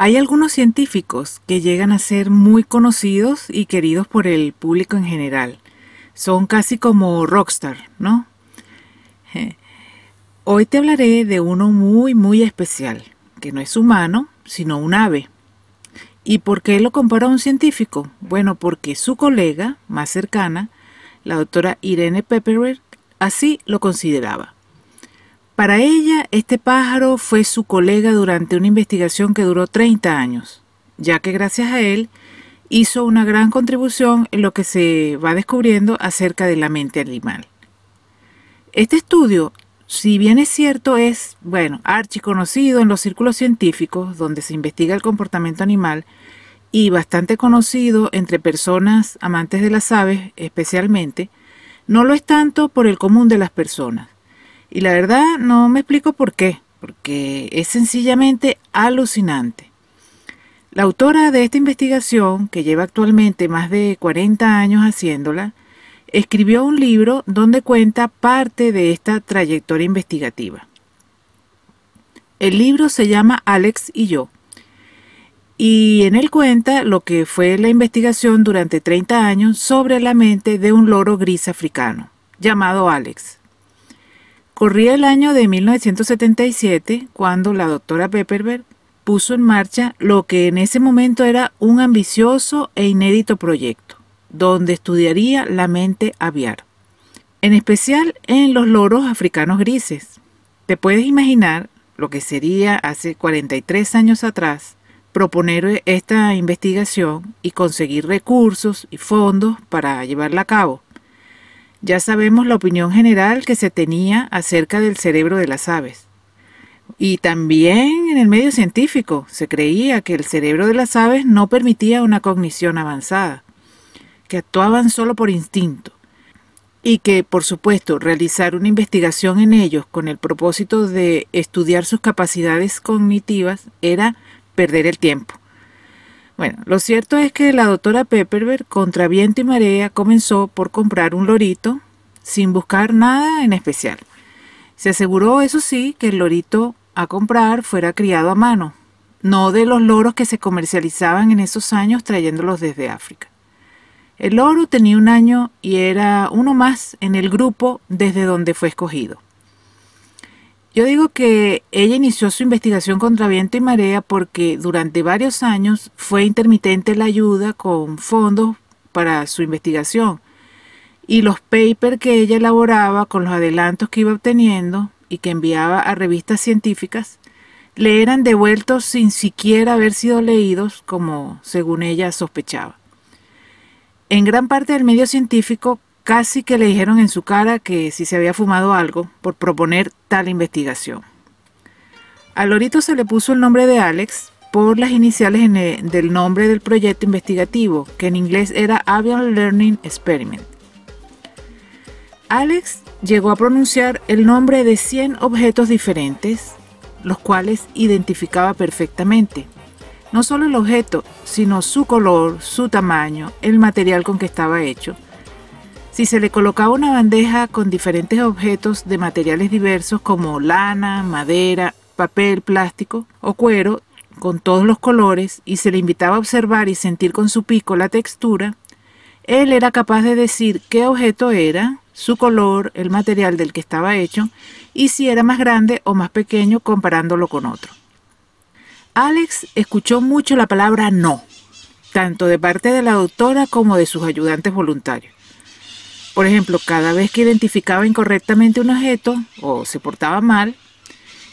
Hay algunos científicos que llegan a ser muy conocidos y queridos por el público en general. Son casi como rockstar, ¿no? Hoy te hablaré de uno muy, muy especial, que no es humano, sino un ave. ¿Y por qué lo compara a un científico? Bueno, porque su colega más cercana, la doctora Irene Pepperer, así lo consideraba. Para ella, este pájaro fue su colega durante una investigación que duró 30 años, ya que gracias a él hizo una gran contribución en lo que se va descubriendo acerca de la mente animal. Este estudio, si bien es cierto, es, bueno, archiconocido en los círculos científicos donde se investiga el comportamiento animal y bastante conocido entre personas amantes de las aves especialmente, no lo es tanto por el común de las personas y la verdad no me explico por qué, porque es sencillamente alucinante. La autora de esta investigación, que lleva actualmente más de 40 años haciéndola, escribió un libro donde cuenta parte de esta trayectoria investigativa. El libro se llama Alex y yo, y en él cuenta lo que fue la investigación durante 30 años sobre la mente de un loro gris africano, llamado Alex. Corría el año de 1977 cuando la doctora Pepperberg puso en marcha lo que en ese momento era un ambicioso e inédito proyecto, donde estudiaría la mente aviar, en especial en los loros africanos grises. Te puedes imaginar lo que sería hace 43 años atrás proponer esta investigación y conseguir recursos y fondos para llevarla a cabo. Ya sabemos la opinión general que se tenía acerca del cerebro de las aves. Y también en el medio científico se creía que el cerebro de las aves no permitía una cognición avanzada, que actuaban solo por instinto, y que, por supuesto, realizar una investigación en ellos con el propósito de estudiar sus capacidades cognitivas era perder el tiempo. Bueno, lo cierto es que la doctora Pepperberg, contra viento y marea, comenzó por comprar un lorito sin buscar nada en especial. Se aseguró, eso sí, que el lorito a comprar fuera criado a mano, no de los loros que se comercializaban en esos años trayéndolos desde África. El loro tenía un año y era uno más en el grupo desde donde fue escogido. Yo digo que ella inició su investigación contra viento y marea porque durante varios años fue intermitente la ayuda con fondos para su investigación y los papers que ella elaboraba con los adelantos que iba obteniendo y que enviaba a revistas científicas le eran devueltos sin siquiera haber sido leídos como según ella sospechaba. En gran parte del medio científico Casi que le dijeron en su cara que si se había fumado algo por proponer tal investigación. Al lorito se le puso el nombre de Alex por las iniciales del nombre del proyecto investigativo, que en inglés era Avian Learning Experiment. Alex llegó a pronunciar el nombre de 100 objetos diferentes, los cuales identificaba perfectamente. No solo el objeto, sino su color, su tamaño, el material con que estaba hecho, si se le colocaba una bandeja con diferentes objetos de materiales diversos como lana, madera, papel, plástico o cuero, con todos los colores, y se le invitaba a observar y sentir con su pico la textura, él era capaz de decir qué objeto era, su color, el material del que estaba hecho, y si era más grande o más pequeño comparándolo con otro. Alex escuchó mucho la palabra no, tanto de parte de la doctora como de sus ayudantes voluntarios. Por ejemplo, cada vez que identificaba incorrectamente un objeto o se portaba mal,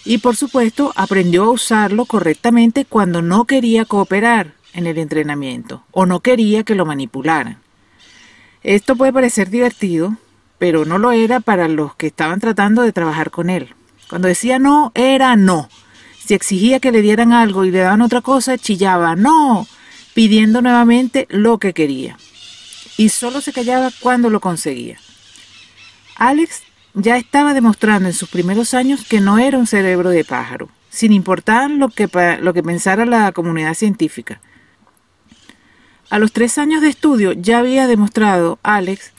y por supuesto aprendió a usarlo correctamente cuando no quería cooperar en el entrenamiento o no quería que lo manipularan. Esto puede parecer divertido, pero no lo era para los que estaban tratando de trabajar con él. Cuando decía no, era no. Si exigía que le dieran algo y le daban otra cosa, chillaba no, pidiendo nuevamente lo que quería. Y solo se callaba cuando lo conseguía. Alex ya estaba demostrando en sus primeros años que no era un cerebro de pájaro, sin importar lo que, lo que pensara la comunidad científica. A los tres años de estudio ya había demostrado Alex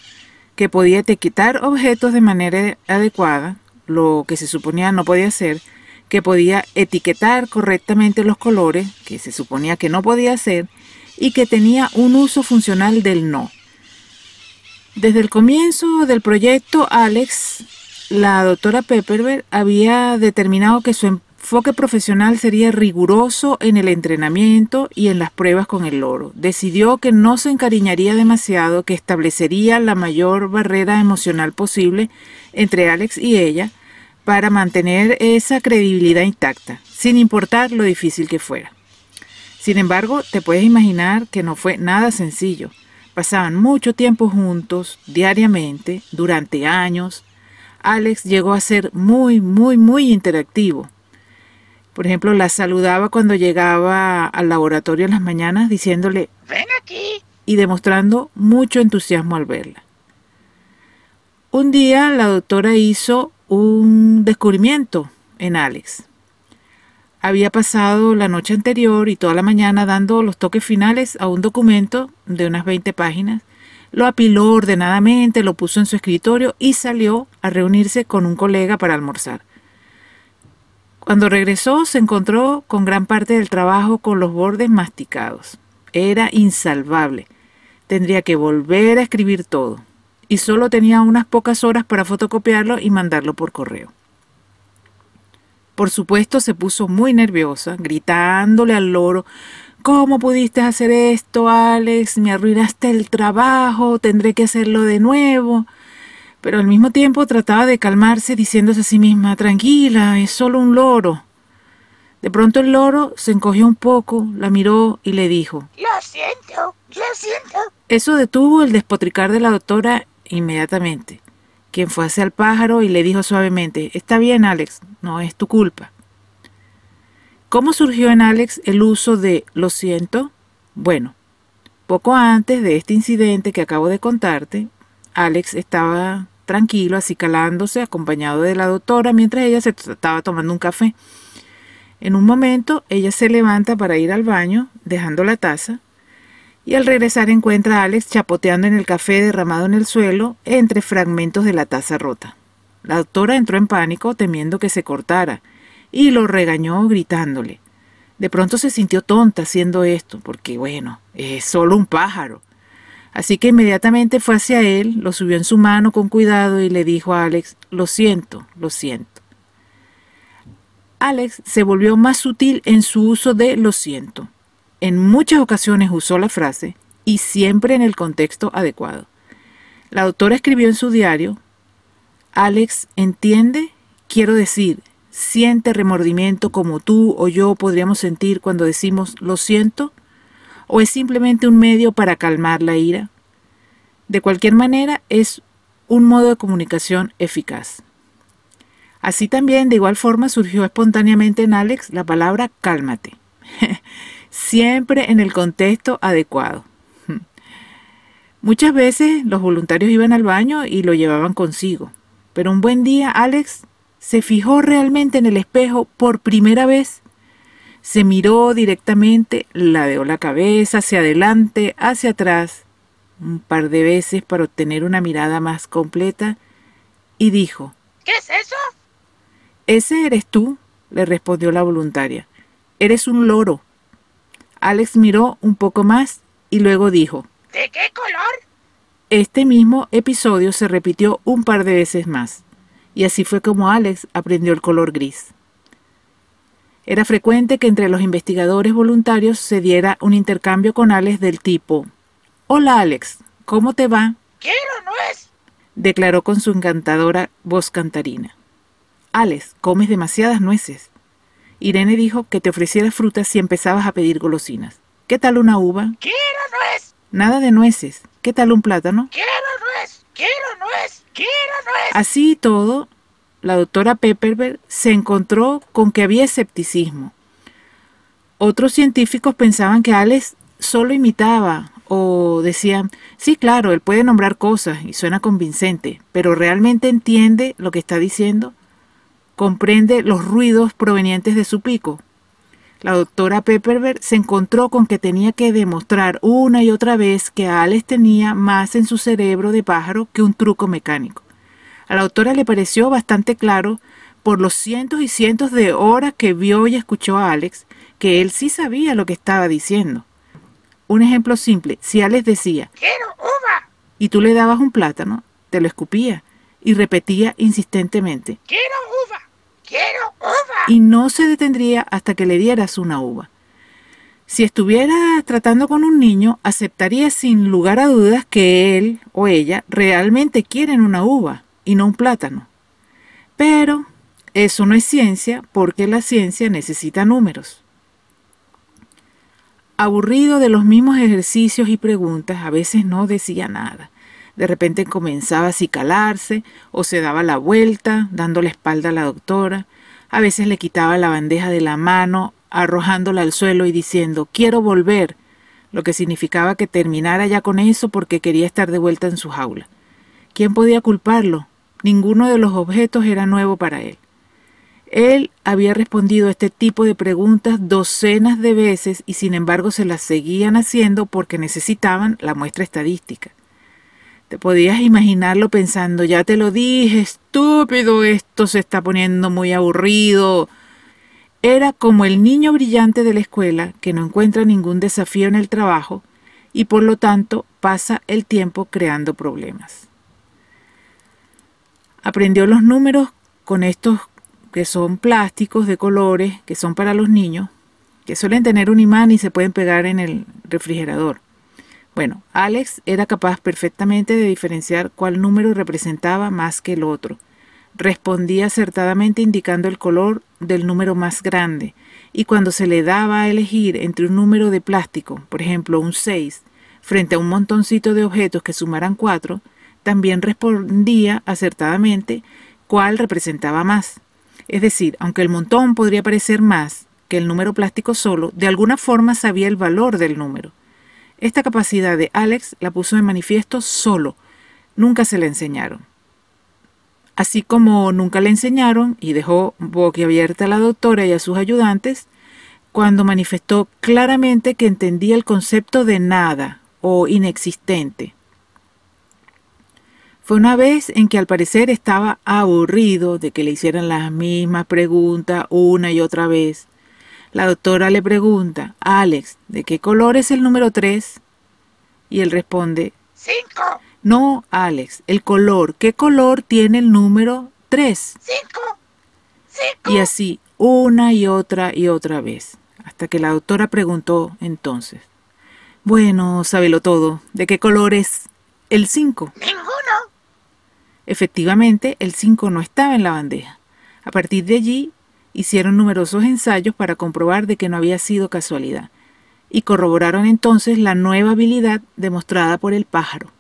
que podía etiquetar objetos de manera adecuada, lo que se suponía no podía hacer, que podía etiquetar correctamente los colores, que se suponía que no podía hacer, y que tenía un uso funcional del no. Desde el comienzo del proyecto, Alex, la doctora Pepperberg, había determinado que su enfoque profesional sería riguroso en el entrenamiento y en las pruebas con el loro. Decidió que no se encariñaría demasiado, que establecería la mayor barrera emocional posible entre Alex y ella para mantener esa credibilidad intacta, sin importar lo difícil que fuera. Sin embargo, te puedes imaginar que no fue nada sencillo. Pasaban mucho tiempo juntos, diariamente, durante años. Alex llegó a ser muy, muy, muy interactivo. Por ejemplo, la saludaba cuando llegaba al laboratorio en las mañanas diciéndole, ven aquí, y demostrando mucho entusiasmo al verla. Un día la doctora hizo un descubrimiento en Alex. Había pasado la noche anterior y toda la mañana dando los toques finales a un documento de unas 20 páginas. Lo apiló ordenadamente, lo puso en su escritorio y salió a reunirse con un colega para almorzar. Cuando regresó se encontró con gran parte del trabajo con los bordes masticados. Era insalvable. Tendría que volver a escribir todo. Y solo tenía unas pocas horas para fotocopiarlo y mandarlo por correo. Por supuesto se puso muy nerviosa, gritándole al loro ¿Cómo pudiste hacer esto, Alex? Me arruinaste el trabajo, tendré que hacerlo de nuevo pero al mismo tiempo trataba de calmarse diciéndose a sí misma, tranquila, es solo un loro. De pronto el loro se encogió un poco, la miró y le dijo, Lo siento, lo siento. Eso detuvo el despotricar de la doctora inmediatamente, quien fue hacia el pájaro y le dijo suavemente, Está bien, Alex, no es tu culpa. ¿Cómo surgió en Alex el uso de lo siento? Bueno, poco antes de este incidente que acabo de contarte, Alex estaba tranquilo, así calándose, acompañado de la doctora, mientras ella se estaba tomando un café. En un momento, ella se levanta para ir al baño, dejando la taza, y al regresar encuentra a Alex chapoteando en el café derramado en el suelo entre fragmentos de la taza rota. La doctora entró en pánico, temiendo que se cortara, y lo regañó gritándole. De pronto se sintió tonta haciendo esto, porque bueno, es solo un pájaro. Así que inmediatamente fue hacia él, lo subió en su mano con cuidado y le dijo a Alex, lo siento, lo siento. Alex se volvió más sutil en su uso de lo siento. En muchas ocasiones usó la frase y siempre en el contexto adecuado. La doctora escribió en su diario, Alex entiende, quiero decir, siente remordimiento como tú o yo podríamos sentir cuando decimos lo siento o es simplemente un medio para calmar la ira? De cualquier manera, es un modo de comunicación eficaz. Así también, de igual forma, surgió espontáneamente en Alex la palabra cálmate, siempre en el contexto adecuado. Muchas veces los voluntarios iban al baño y lo llevaban consigo, pero un buen día Alex se fijó realmente en el espejo por primera vez se miró directamente, ladeó la cabeza hacia adelante, hacia atrás, un par de veces para obtener una mirada más completa, y dijo, ¿Qué es eso? Ese eres tú, le respondió la voluntaria. Eres un loro. Alex miró un poco más y luego dijo, ¿De qué color? Este mismo episodio se repitió un par de veces más, y así fue como Alex aprendió el color gris. Era frecuente que entre los investigadores voluntarios se diera un intercambio con Alex del tipo, Hola Alex, ¿cómo te va? Quiero nuez, declaró con su encantadora voz cantarina. Alex, comes demasiadas nueces. Irene dijo que te ofreciera frutas si empezabas a pedir golosinas. ¿Qué tal una uva? quiero nuez, Nada de nueces. ¿Qué tal un plátano? quiero nuez, quiero nuez, quiero nuez. Así y todo, la doctora Pepperberg se encontró con que había escepticismo. Otros científicos pensaban que Alex solo imitaba O decían, sí, claro, él puede nombrar cosas y suena convincente, pero ¿realmente entiende lo que está diciendo? ¿Comprende los ruidos provenientes de su pico? La doctora Pepperberg se encontró con que tenía que demostrar una y otra vez que Alex tenía más en su cerebro de pájaro que un truco mecánico. A la doctora le pareció bastante claro, por los cientos y cientos de horas que vio y escuchó a Alex, que él sí sabía lo que estaba diciendo. Un ejemplo simple, si Alex decía, quiero uva, y tú le dabas un plátano, te lo escupía y repetía insistentemente, quiero uva, quiero y no se detendría hasta que le dieras una uva. Si estuviera tratando con un niño, aceptaría sin lugar a dudas que él o ella realmente quieren una uva y no un plátano. Pero eso no es ciencia porque la ciencia necesita números. Aburrido de los mismos ejercicios y preguntas, a veces no decía nada. De repente comenzaba a acicalarse o se daba la vuelta, dando la espalda a la doctora. A veces le quitaba la bandeja de la mano, arrojándola al suelo y diciendo quiero volver, lo que significaba que terminara ya con eso porque quería estar de vuelta en su jaula. ¿Quién podía culparlo? Ninguno de los objetos era nuevo para él. Él había respondido a este tipo de preguntas docenas de veces y sin embargo se las seguían haciendo porque necesitaban la muestra estadística. Te podías imaginarlo pensando, ya te lo dije, estúpido, esto se está poniendo muy aburrido. Era como el niño brillante de la escuela que no encuentra ningún desafío en el trabajo y por lo tanto pasa el tiempo creando problemas. Aprendió los números con estos que son plásticos de colores, que son para los niños, que suelen tener un imán y se pueden pegar en el refrigerador. Bueno, Alex era capaz perfectamente de diferenciar cuál número representaba más que el otro. Respondía acertadamente indicando el color del número más grande, y cuando se le daba a elegir entre un número de plástico, por ejemplo un 6, frente a un montoncito de objetos que sumaran 4, también respondía acertadamente cuál representaba más. Es decir, aunque el montón podría parecer más que el número plástico solo, de alguna forma sabía el valor del número. Esta capacidad de Alex la puso en manifiesto solo, nunca se le enseñaron. Así como nunca le enseñaron y dejó boquiabierta a la doctora y a sus ayudantes, cuando manifestó claramente que entendía el concepto de nada o inexistente. Fue una vez en que al parecer estaba aburrido de que le hicieran las mismas preguntas una y otra vez. La doctora le pregunta, Alex, ¿de qué color es el número 3? Y él responde, Cinco, no, Alex, el color. ¿Qué color tiene el número 3? cinco, cinco. Y así, una y otra y otra vez, hasta que la doctora preguntó entonces, bueno, sábelo todo, ¿de qué color es el 5? Ninguno. Efectivamente, el 5 no estaba en la bandeja. A partir de allí, hicieron numerosos ensayos para comprobar de que no había sido casualidad, y corroboraron entonces la nueva habilidad demostrada por el pájaro.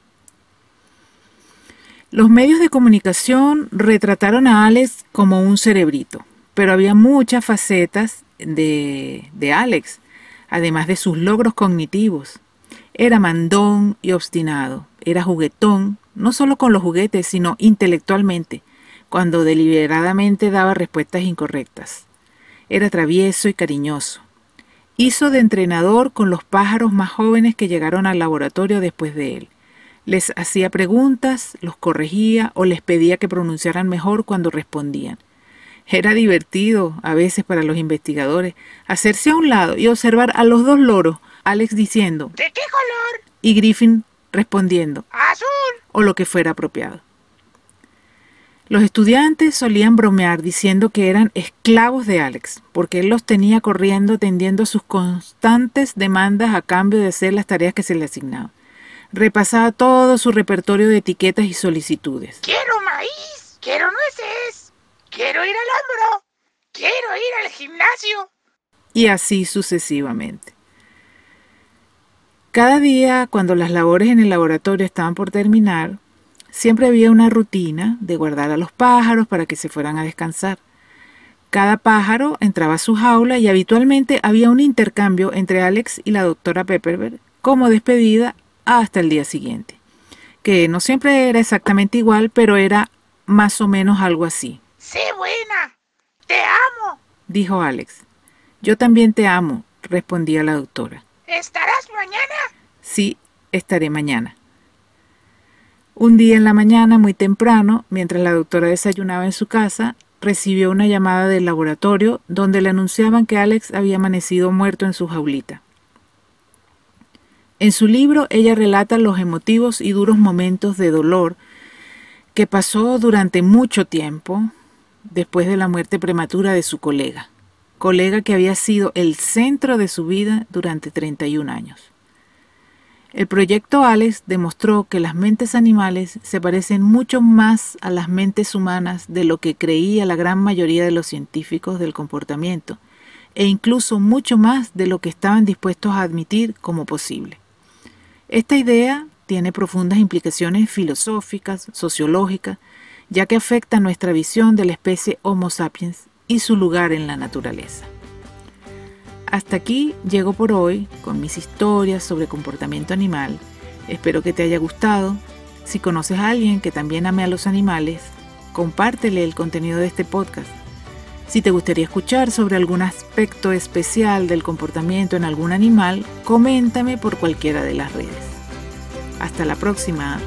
Los medios de comunicación retrataron a Alex como un cerebrito, pero había muchas facetas de, de Alex, además de sus logros cognitivos. Era mandón y obstinado, era juguetón, no solo con los juguetes, sino intelectualmente, cuando deliberadamente daba respuestas incorrectas. Era travieso y cariñoso. Hizo de entrenador con los pájaros más jóvenes que llegaron al laboratorio después de él. Les hacía preguntas, los corregía o les pedía que pronunciaran mejor cuando respondían. Era divertido, a veces para los investigadores, hacerse a un lado y observar a los dos loros, Alex diciendo ¿De qué color? y Griffin respondiendo, Azul. o lo que fuera apropiado. Los estudiantes solían bromear diciendo que eran esclavos de Alex, porque él los tenía corriendo atendiendo a sus constantes demandas a cambio de hacer las tareas que se le asignaban. Repasaba todo su repertorio de etiquetas y solicitudes. Quiero maíz. Quiero nueces. Quiero ir al hombro. Quiero ir al gimnasio. y así sucesivamente. Cada día, cuando las labores en el laboratorio estaban por terminar, siempre había una rutina de guardar a los pájaros para que se fueran a descansar. Cada pájaro entraba a su jaula y habitualmente había un intercambio entre Alex y la doctora Pepperberg como despedida hasta el día siguiente, que no siempre era exactamente igual, pero era más o menos algo así. Sé buena. Te amo. Dijo Alex. Yo también te amo, respondía la doctora. ¿Estarás mañana? Sí, estaré mañana. Un día en la mañana, muy temprano, mientras la doctora desayunaba en su casa, recibió una llamada del laboratorio donde le anunciaban que Alex había amanecido muerto en su jaulita. En su libro ella relata los emotivos y duros momentos de dolor que pasó durante mucho tiempo después de la muerte prematura de su colega, colega que había sido el centro de su vida durante 31 años. El proyecto Alex demostró que las mentes animales se parecen mucho más a las mentes humanas de lo que creía la gran mayoría de los científicos del comportamiento, e incluso mucho más de lo que estaban dispuestos a admitir como posible. Esta idea tiene profundas implicaciones filosóficas, sociológicas, ya que afecta nuestra visión de la especie Homo sapiens y su lugar en la naturaleza. Hasta aquí llego por hoy con mis historias sobre comportamiento animal. Espero que te haya gustado. Si conoces a alguien que también ame a los animales, compártele el contenido de este podcast. Si te gustaría escuchar sobre algún aspecto especial del comportamiento en algún animal, coméntame por cualquiera de las redes. Hasta la próxima.